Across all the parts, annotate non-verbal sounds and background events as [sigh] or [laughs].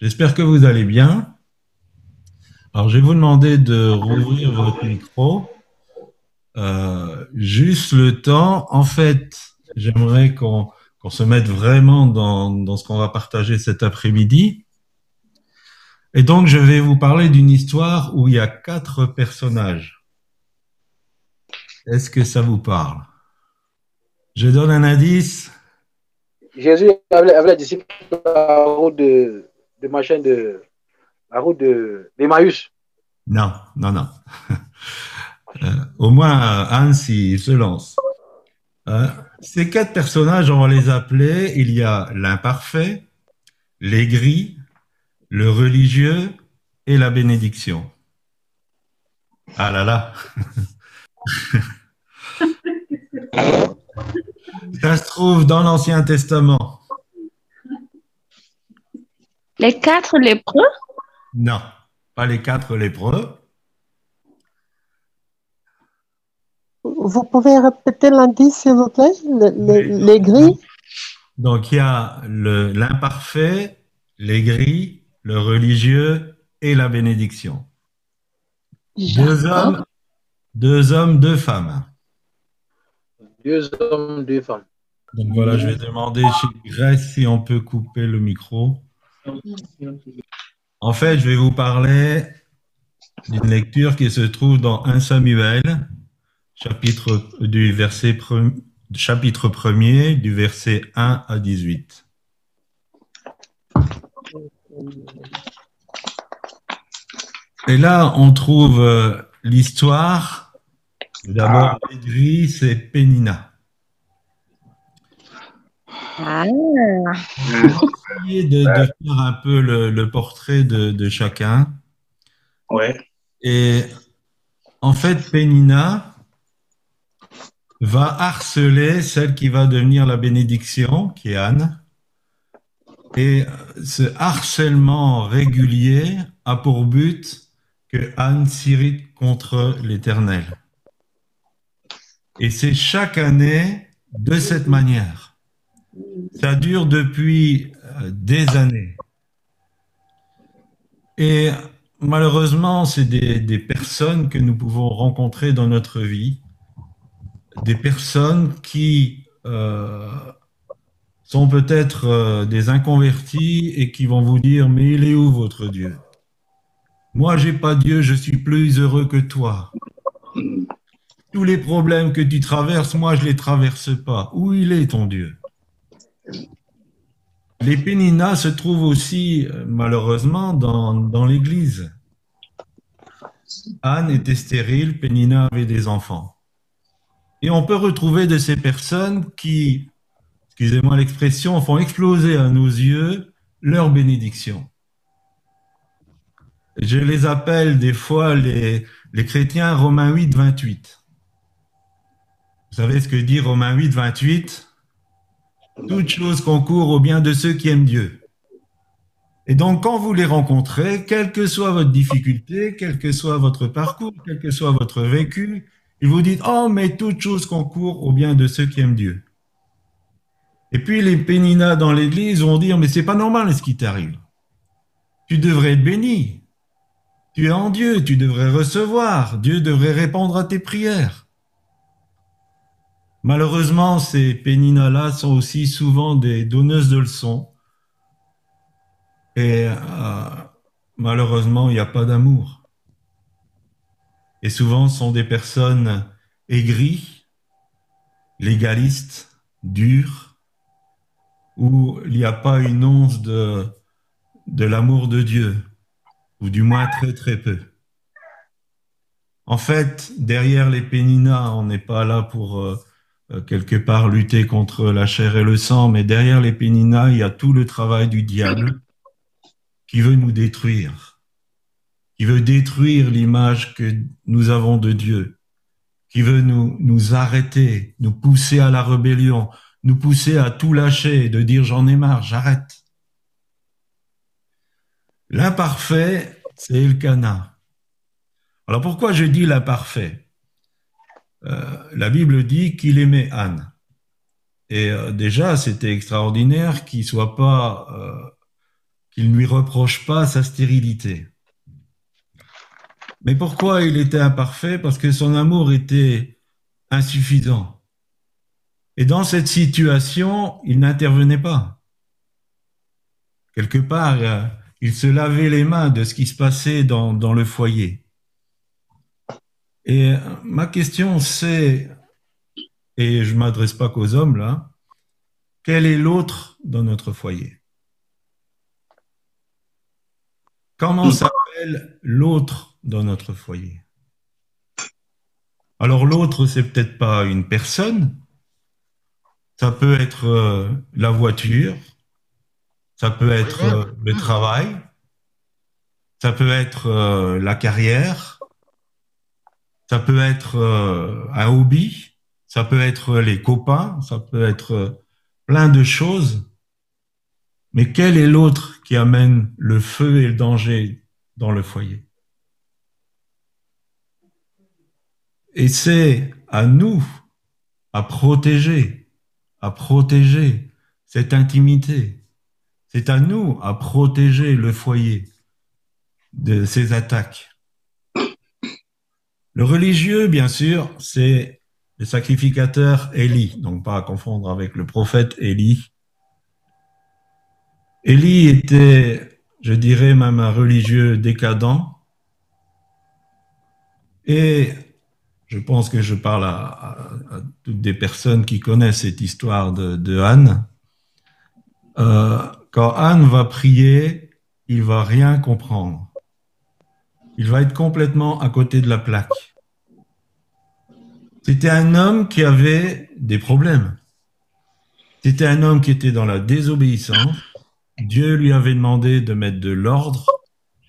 J'espère que vous allez bien. Alors, je vais vous demander de rouvrir votre micro. Euh, juste le temps. En fait, j'aimerais qu'on se mette vraiment dans, dans ce qu'on va partager cet après-midi. Et donc, je vais vous parler d'une histoire où il y a quatre personnages. Est-ce que ça vous parle? Je donne un indice. Jésus avait, avait la disciple la route de, de machin de la route de d'Emmaüs. Non, non, non. [laughs] Euh, au moins, Anne, s'il se lance. Euh, ces quatre personnages, on va les appeler, il y a l'imparfait, l'aigri, le religieux et la bénédiction. Ah là là. [laughs] Ça se trouve dans l'Ancien Testament. Les quatre lépreux? Non, pas les quatre lépreux. Vous pouvez répéter l'indice, s'il vous plaît? Le- le- Les gris? Donc il y a le- l'imparfait, l'aigri, le religieux et la bénédiction. Deux hommes, deux hommes, deux femmes. Deux hommes, deux femmes. Donc voilà, je vais demander chez Grèce si on peut couper le micro. En fait, je vais vous parler d'une lecture qui se trouve dans 1 Samuel, chapitre du verset pre- chapitre 1er, du verset 1 à 18. Et là, on trouve euh, l'histoire. D'abord, l'aigri, c'est Pénina. Ah, essayer de, de faire un peu le, le portrait de, de chacun. Ouais. Et en fait, Pénina va harceler celle qui va devenir la bénédiction, qui est Anne. Et ce harcèlement régulier a pour but que Anne s'irrite contre l'Éternel. Et c'est chaque année de cette manière. Ça dure depuis euh, des années. Et malheureusement, c'est des, personnes que nous pouvons rencontrer dans notre vie, des personnes qui euh, sont peut-être euh, des inconvertis et qui vont vous dire, mais il est où votre Dieu? Moi, j'ai pas Dieu, je suis plus heureux que toi. Tous les problèmes que tu traverses, moi, je les traverse pas. Où il est ton Dieu? Les péninas se trouvent aussi, euh, malheureusement, dans, l'Église. Anne était stérile, Pénina avait des enfants. Et on peut retrouver de ces personnes qui, excusez-moi l'expression, font exploser à nos yeux leur bénédiction. Je les appelle des fois les, les chrétiens Romains 8, 28. Vous savez ce que dit Romains 8, 28 toute chose concourt au bien de ceux qui aiment Dieu. Et donc, quand vous les rencontrez, quelle que soit votre difficulté, quel que soit votre parcours, quel que soit votre vécu, ils vous disent, oh, mais toute chose concourt au bien de ceux qui aiment Dieu. Et puis, les péninas dans l'église vont dire, mais c'est pas normal ce qui t'arrive. Tu devrais être béni. Tu es en Dieu, tu devrais recevoir. Dieu devrait répondre à tes prières. Malheureusement, ces péninas-là sont aussi souvent des donneuses de leçons. Et euh, malheureusement, il n'y a pas d'amour. Et souvent, sont des personnes aigries, légalistes, dures, où il n'y a pas une once de, de l'amour de Dieu, ou du moins très très peu. En fait, derrière les péninas, on n'est pas là pour... euh, quelque part lutter contre la chair et le sang, mais derrière les il y a tout le travail du diable qui veut nous détruire, qui veut détruire l'image que nous avons de Dieu, qui veut nous, nous arrêter, nous pousser à la rébellion, nous pousser à tout lâcher de dire j'en ai marre, j'arrête. L'imparfait, c'est Elkanah. Alors pourquoi je dis l'imparfait euh, la Bible dit qu'il aimait Anne. Et euh, déjà, c'était extraordinaire qu'il soit pas, euh, qu'il ne lui reproche pas sa stérilité. Mais pourquoi il était imparfait? Parce que son amour était insuffisant. Et dans cette situation, il n'intervenait pas. Quelque part, euh, il se lavait les mains de ce qui se passait dans le foyer. Et euh, ma question, c'est, et je m'adresse pas qu'aux hommes là, quel est l'autre dans notre foyer? Comment s'appelle l'autre dans notre foyer? Alors l'autre, c'est peut-être pas une personne, ça peut être euh, la voiture, ça peut être euh, le travail, ça peut être la carrière, ça peut être euh, un hobby, ça peut être les copains, ça peut être euh, plein de choses. Mais quel est l'autre qui amène le feu et le danger dans le foyer? Et c'est à nous à protéger, à protéger cette intimité. C'est à nous à protéger le foyer de ces attaques. Le religieux, bien sûr, c'est le sacrificateur Élie, donc pas à confondre avec le prophète Élie. Élie était, je dirais même un religieux décadent. Et je pense que je parle à, toutes des personnes qui connaissent cette histoire de, de Anne. Euh, quand Anne va prier, il va rien comprendre. Il va être complètement à côté de la plaque. C'était un homme qui avait des problèmes. C'était un homme qui était dans la désobéissance. Dieu lui avait demandé de mettre de l'ordre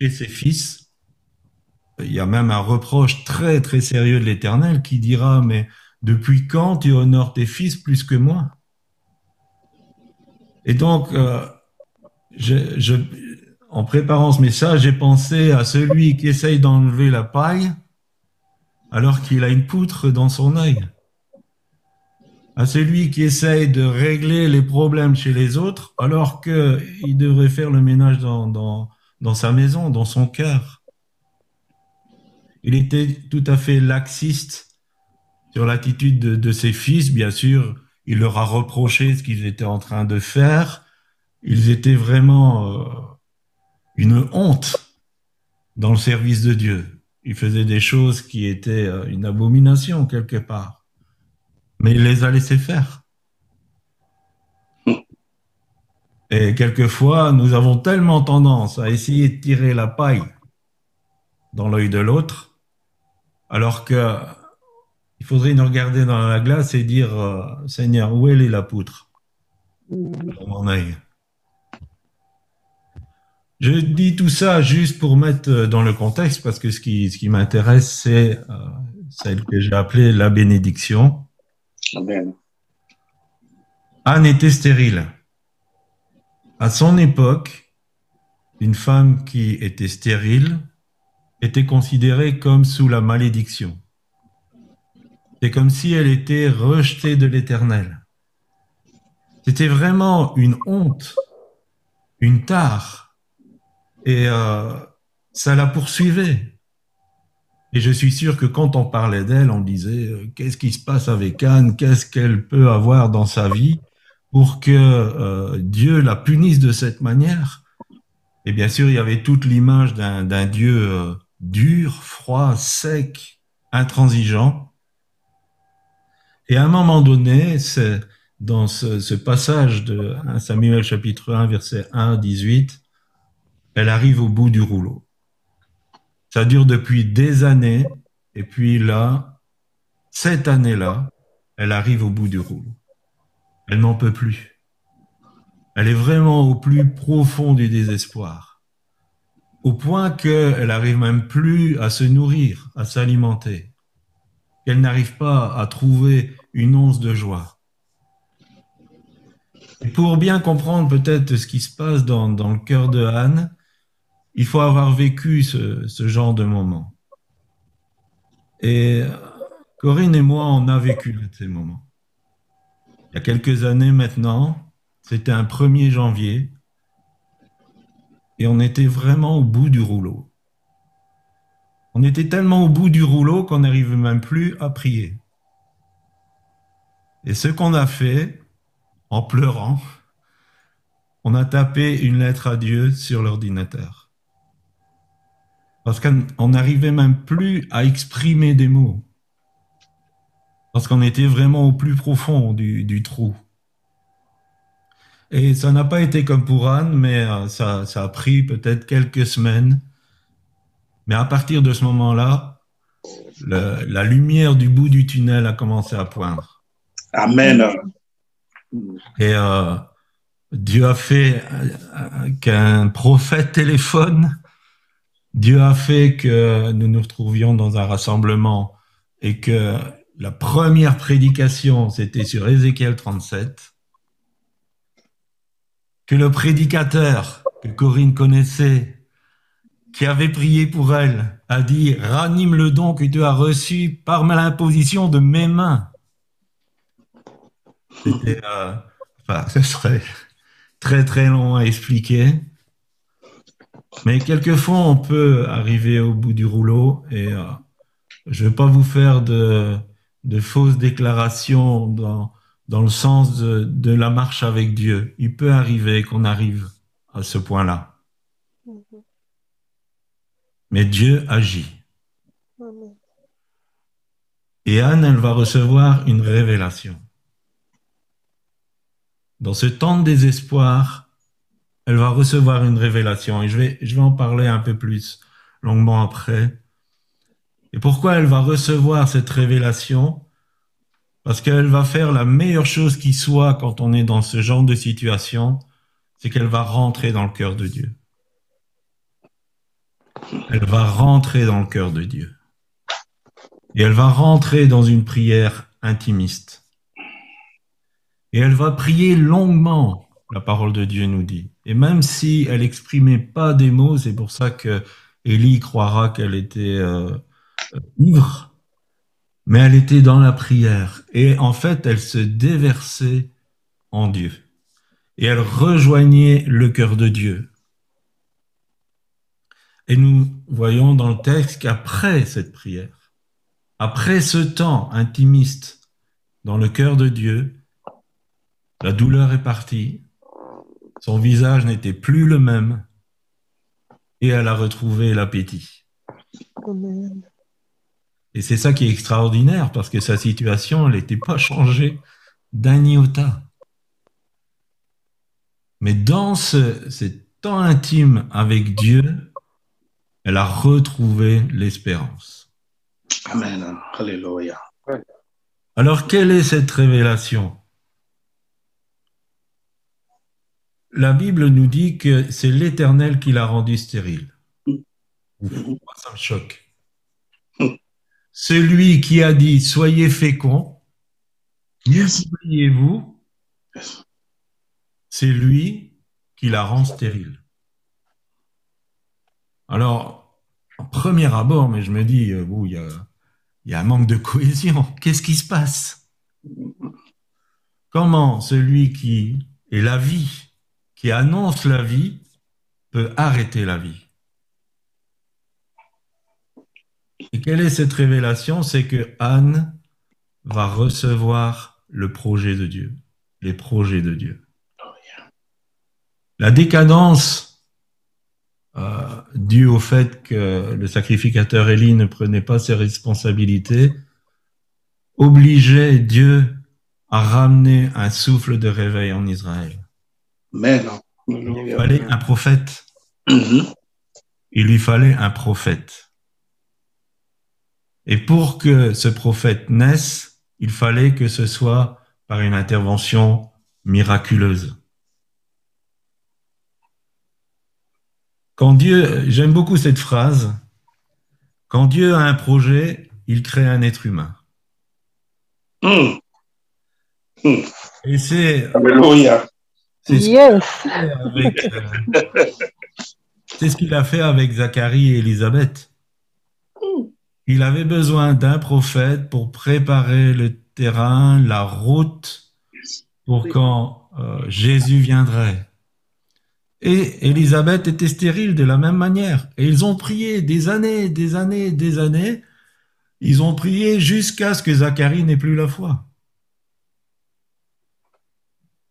chez ses fils. Il y a même un reproche très très sérieux de l'Éternel qui dira, mais depuis quand tu honores tes fils plus que moi? Et donc, euh, je, je, en préparant ce message, j'ai pensé à celui qui essaye d'enlever la paille alors qu'il a une poutre dans son œil. À celui qui essaye de régler les problèmes chez les autres alors qu'il devrait faire le ménage dans, dans, dans sa maison, dans son cœur. Il était tout à fait laxiste sur l'attitude de, de ses fils. Bien sûr, il leur a reproché ce qu'ils étaient en train de faire. Ils étaient vraiment euh, une honte dans le service de Dieu. Ils faisaient des choses qui étaient euh, une abomination quelque part. Mais il les a laissés faire. Et quelquefois, nous avons tellement tendance à essayer de tirer la paille dans l'œil de l'autre, alors que il faudrait nous regarder dans la glace et dire euh, Seigneur, où est la poutre? Dans mon œil Je dis tout ça juste pour mettre euh, dans le contexte, parce que ce qui, ce qui m'intéresse, c'est euh, celle que j'ai appelée la bénédiction. Amen. Anne était stérile. À son époque, une femme qui était stérile était considérée comme sous la malédiction. C'est comme si elle était rejetée de l'Éternel. C'était vraiment une honte, une tare, et euh, ça la poursuivait. Et je suis sûr que quand on parlait d'elle, on disait euh, qu'est-ce qui se passe avec Anne, qu'est-ce qu'elle peut avoir dans sa vie pour que euh, Dieu la punisse de cette manière? Et bien sûr, il y avait toute l'image d'un Dieu euh, dur, froid, sec, intransigeant. Et à un moment donné, c'est dans ce, ce passage de 1 Samuel chapitre 1, verset 1 à 18, elle arrive au bout du rouleau. Ça dure depuis des années, et puis là, cette année-là, elle arrive au bout du rouleau. Elle n'en peut plus. Elle est vraiment au plus profond du désespoir. Au point qu'elle arrive même plus à se nourrir, à s'alimenter. Qu'elle n'arrive pas à trouver une once de joie. Et pour bien comprendre peut-être ce qui se passe dans, dans le cœur de Anne, il faut avoir vécu ce, genre de moment. Et Corinne et moi, on a vécu ces moments. Il y a quelques années maintenant, c'était un 1er janvier. et on était vraiment au bout du rouleau. On était tellement au bout du rouleau qu'on n'arrivait même plus à prier. Et ce qu'on a fait, en pleurant, on a tapé une lettre à Dieu sur l'ordinateur. Parce qu'on n'arrivait même plus à exprimer des mots. Parce qu'on était vraiment au plus profond du, du trou. Et ça n'a pas été comme pour Anne, mais euh, ça, ça a pris peut-être quelques semaines. Mais à partir de ce moment-là, la lumière du bout du tunnel a commencé à poindre. Amen. Et euh, Dieu a fait euh, qu'un prophète téléphone. Dieu a fait que nous nous retrouvions dans un rassemblement et que la première prédication, c'était sur Ézéchiel 37. Que le prédicateur que Corinne connaissait, qui avait prié pour elle, a dit Ranime le don que tu as reçu par l'imposition de mes mains. C'était, euh, [laughs] ce serait très très long à expliquer. Mais quelquefois, on peut arriver au bout du rouleau et euh, je ne vais pas vous faire de, de fausses déclarations dans, dans le sens de, de la marche avec Dieu. Il peut arriver qu'on arrive à ce point-là. Mais Dieu agit. Et Anne, elle va recevoir une révélation. Dans ce temps de désespoir, elle va recevoir une révélation. Et je vais, je vais en parler un peu plus longuement après. Et pourquoi elle va recevoir cette révélation? Parce qu'elle va faire la meilleure chose qui soit quand on est dans ce genre de situation, c'est qu'elle va rentrer dans le cœur de Dieu. Elle va rentrer dans le cœur de Dieu. Et elle va rentrer dans une prière intimiste. Et elle va prier longuement, la parole de Dieu nous dit. Et même si elle exprimait pas des mots, c'est pour ça que Élie croira qu'elle était euh, euh, ivre, mais elle était dans la prière. Et en fait, elle se déversait en Dieu. Et elle rejoignait le cœur de Dieu. Et nous voyons dans le texte qu'après cette prière, après ce temps intimiste dans le cœur de Dieu, la douleur est partie, son visage n'était plus le même, et elle a retrouvé l'appétit. Amen. Et c'est ça qui est extraordinaire, parce que sa situation, elle n'était pas changée d'un iota. Mais dans ce, ce temps intime avec Dieu, elle a retrouvé l'espérance. Amen. Alléluia. Alors, quelle est cette révélation? La Bible nous dit que c'est l'Éternel qui l'a rendue stérile. Ouf, moi, ça me choque. Celui qui a dit Soyez féconds, multipliez-vous, c'est lui qui la rend stérile. Alors, en premier abord, mais je me dis, euh, bon, il y a, il y a un manque de cohésion. [laughs] Qu'est-ce qui se passe? Comment celui qui est la vie, qui annonce la vie, peut arrêter la vie Et quelle est cette révélation? C'est que Anne va recevoir le projet de Dieu, les projets de Dieu. La décadence euh, due au fait que le sacrificateur Élie ne prenait pas ses responsabilités obligeait Dieu à ramener un souffle de réveil en Israël. Il Alléluia. fallait un prophète. Mhm. Il lui fallait un prophète. Et pour que ce prophète naisse, il fallait que ce soit par une intervention miraculeuse. Quand Dieu, j'aime beaucoup cette phrase, quand Dieu a un projet, il crée un être humain. Mm. Et c'est Alléluia. C'est ce Yes. avec, euh, c'est ce qu'il a fait avec Zacharie et Élisabeth. Il avait besoin d'un prophète pour préparer le terrain, la route, pour quand euh, Jésus viendrait. Et Élisabeth était stérile de la même manière. Et ils ont prié des années, des années, des années. Ils ont prié jusqu'à ce que Zacharie n'ait plus la foi.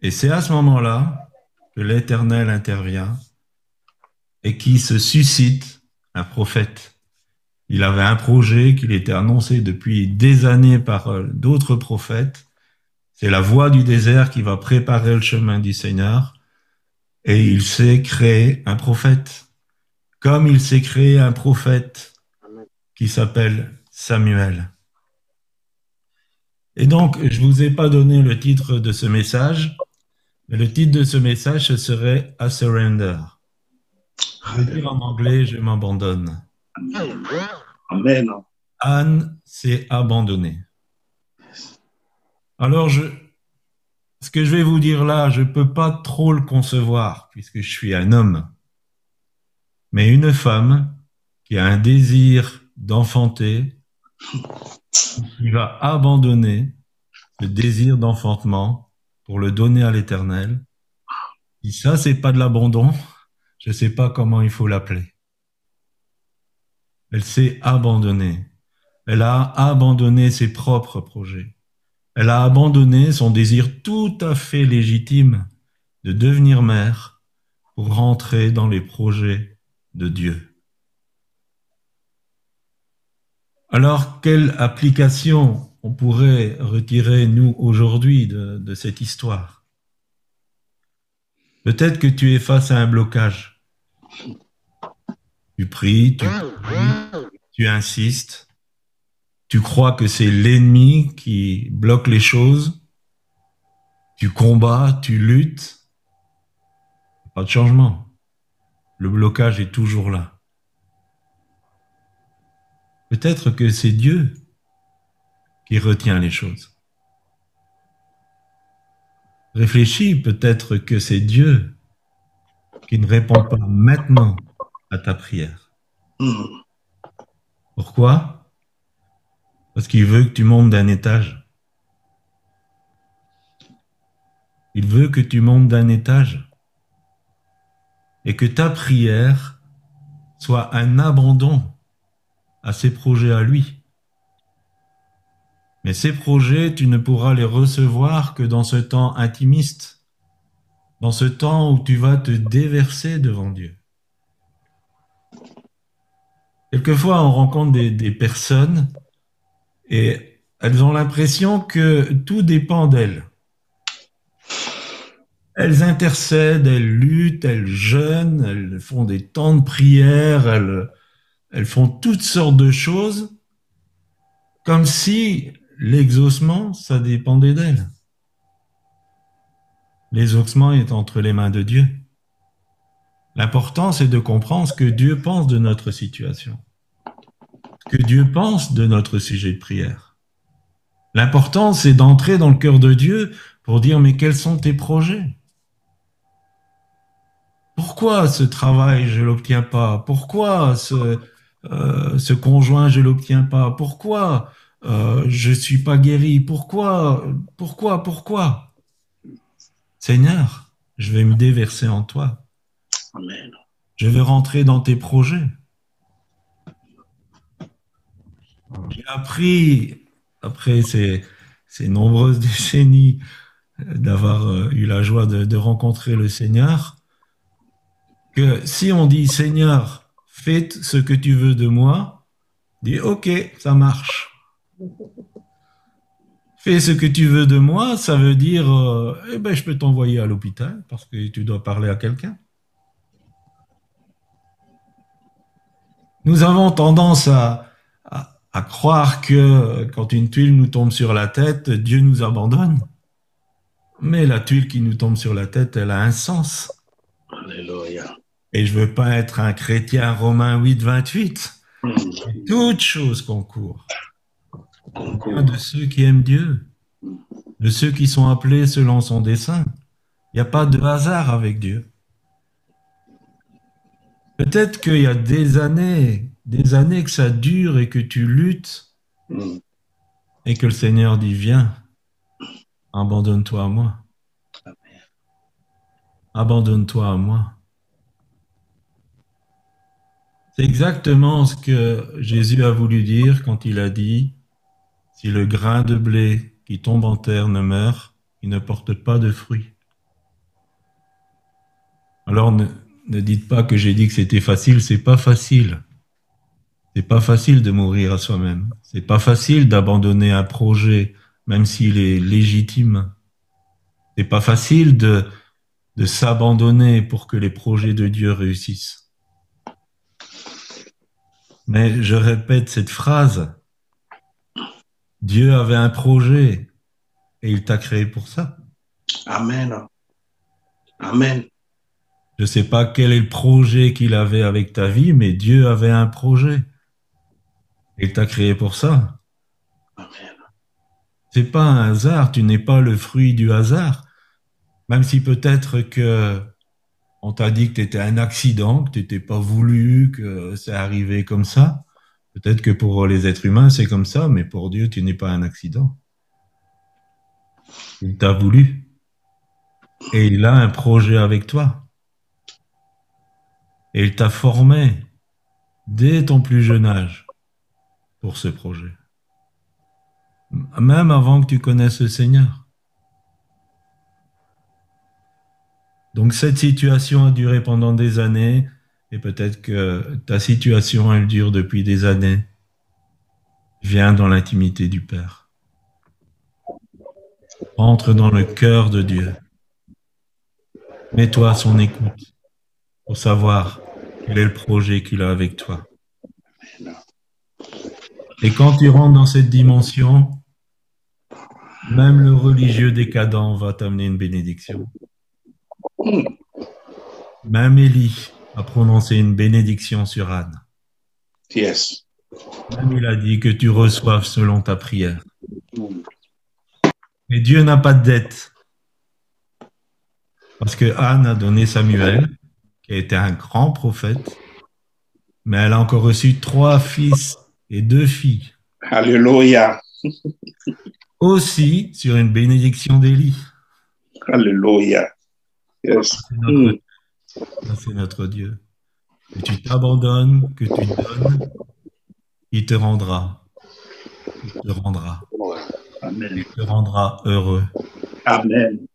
Et c'est à ce moment-là que l'Éternel intervient et qui se suscite un prophète. Il avait un projet qu'il était annoncé depuis des années par euh, d'autres prophètes. C'est la voie du désert qui va préparer le chemin du Seigneur. Et il s'est créé un prophète, comme il s'est créé un prophète qui s'appelle Samuel. Et donc, je vous ai pas donné le titre de ce message, le titre de ce message, serait A Surrender. Je veux dire en anglais, je m'abandonne. Amen. Anne s'est abandonnée. Alors, je, ce que je vais vous dire là, je peux pas trop le concevoir puisque je suis un homme. Mais une femme qui a un désir d'enfanter, qui va abandonner ce désir d'enfantement pour le donner à l'éternel. Si ça, c'est pas de l'abandon, je sais pas comment il faut l'appeler. Elle s'est abandonnée. Elle a abandonné ses propres projets. Elle a abandonné son désir tout à fait légitime de devenir mère pour rentrer dans les projets de Dieu. Alors, quelle application on pourrait retirer, nous, aujourd'hui, de, cette histoire Peut-être que tu es face à un blocage. Tu pries, tu, pries, tu insistes, tu crois que c'est l'ennemi qui bloque les choses, tu combats, tu luttes, pas de changement. Le blocage est toujours là. Peut-être que c'est Dieu qui retient les choses. Réfléchis, peut-être que c'est Dieu qui ne répond pas maintenant à ta prière. Mm. Pourquoi? Parce qu'il veut que tu montes d'un étage. Il veut que tu montes d'un étage et que ta prière soit un abandon à ses projets à lui. Mais ces projets, tu ne pourras les recevoir que dans ce temps intimiste, dans ce temps où tu vas te déverser devant Dieu. Quelquefois, on rencontre des, personnes et elles ont l'impression que tout dépend d'elles. Elles intercèdent, elles luttent, elles jeûnent, elles font des temps de prière, elles, elles font toutes sortes de choses, comme si l'exaucement, ça dépendait d'elles. L'exaucement est entre les mains de Dieu. L'important, c'est de comprendre ce que Dieu pense de notre situation, ce que Dieu pense de notre sujet de prière. L'important, c'est d'entrer dans le cœur de Dieu pour dire, mais quels sont tes projets? Pourquoi ce travail, je l'obtiens pas? Pourquoi ce, euh, ce conjoint, je l'obtiens pas? Pourquoi euh, je suis pas guéri Pourquoi? Pourquoi? Pourquoi? Seigneur, je vais me déverser en toi. Amen. Je vais rentrer dans tes projets. J'ai appris, après ces, ces nombreuses [laughs] décennies d'avoir euh, eu la joie de, de rencontrer le Seigneur, que si on dit Seigneur, fais ce que tu veux de moi, dis ok, ça marche. Fais ce que tu veux de moi, ça veut dire, euh, eh ben, je peux t'envoyer à l'hôpital parce que tu dois parler à quelqu'un. Nous avons tendance à, à, à croire que quand une tuile nous tombe sur la tête, Dieu nous abandonne. Mais la tuile qui nous tombe sur la tête, elle a un sens. Alléluia. Et je veux pas être un chrétien romain 8, 28. Mm. Toute chose concourt. Bien de ceux qui aiment Dieu, de ceux qui sont appelés selon son dessein. Il n'y a pas de hasard avec Dieu. Peut-être qu'il y a des années, des années que ça dure et que tu luttes Mm. et que le Seigneur dit viens, abandonne-toi à moi. Abandonne-toi à moi. C'est exactement ce que Jésus a voulu dire quand il a dit, si le grain de blé qui tombe en terre ne meurt, il ne porte pas de fruits. Alors ne, dites pas que j'ai dit que c'était facile, c'est pas facile. C'est pas facile de mourir à soi-même. C'est pas facile d'abandonner un projet, même s'il est légitime. C'est pas facile de s'abandonner pour que les projets de Dieu réussissent. Mais je répète cette phrase. Dieu avait un projet et il t'a créé pour ça. Amen. Amen. Je sais pas quel est le projet qu'il avait avec ta vie, mais Dieu avait un projet. Et il t'a créé pour ça. Amen. C'est pas un hasard, tu n'es pas le fruit du hasard. Même si peut-être que on t'a dit que tu étais un accident, que tu n'étais pas voulu, que c'est arrivé comme ça. Peut-être que pour les êtres humains, c'est comme ça, mais pour Dieu, tu n'es pas un accident. Il t'a voulu. Et il a un projet avec toi. Et il t'a formé dès ton plus jeune âge pour ce projet. Même avant que tu connaisses le Seigneur. Donc cette situation a duré pendant des années et peut-être que ta situation, elle dure depuis des années. Viens dans l'intimité du Père. Entre dans le cœur de Dieu. Mets-toi à son écoute pour savoir quel est le projet qu'il a avec toi. Et quand tu rentres dans cette dimension, même le religieux décadent va t'amener une bénédiction. Même Élie a prononcé une bénédiction sur Anne. Yes. Même il a dit que tu reçoives selon ta prière. Et Dieu n'a pas de dette. Parce que Anne a donné Samuel, qui a été un grand prophète, mais elle a encore reçu trois fils et deux filles. Alléluia. Aussi sur une bénédiction d'Élie. Alléluia. Yes. C'est notre, ça, c'est notre Dieu. Que tu t'abandonnes, que tu donnes, il te rendra. Il te rendra. Amen. Il te rendra heureux. Amen.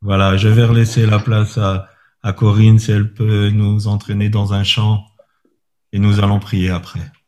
Voilà, je vais relaisser la place à, à Corinne si elle peut nous entraîner dans un chant et nous allons prier après.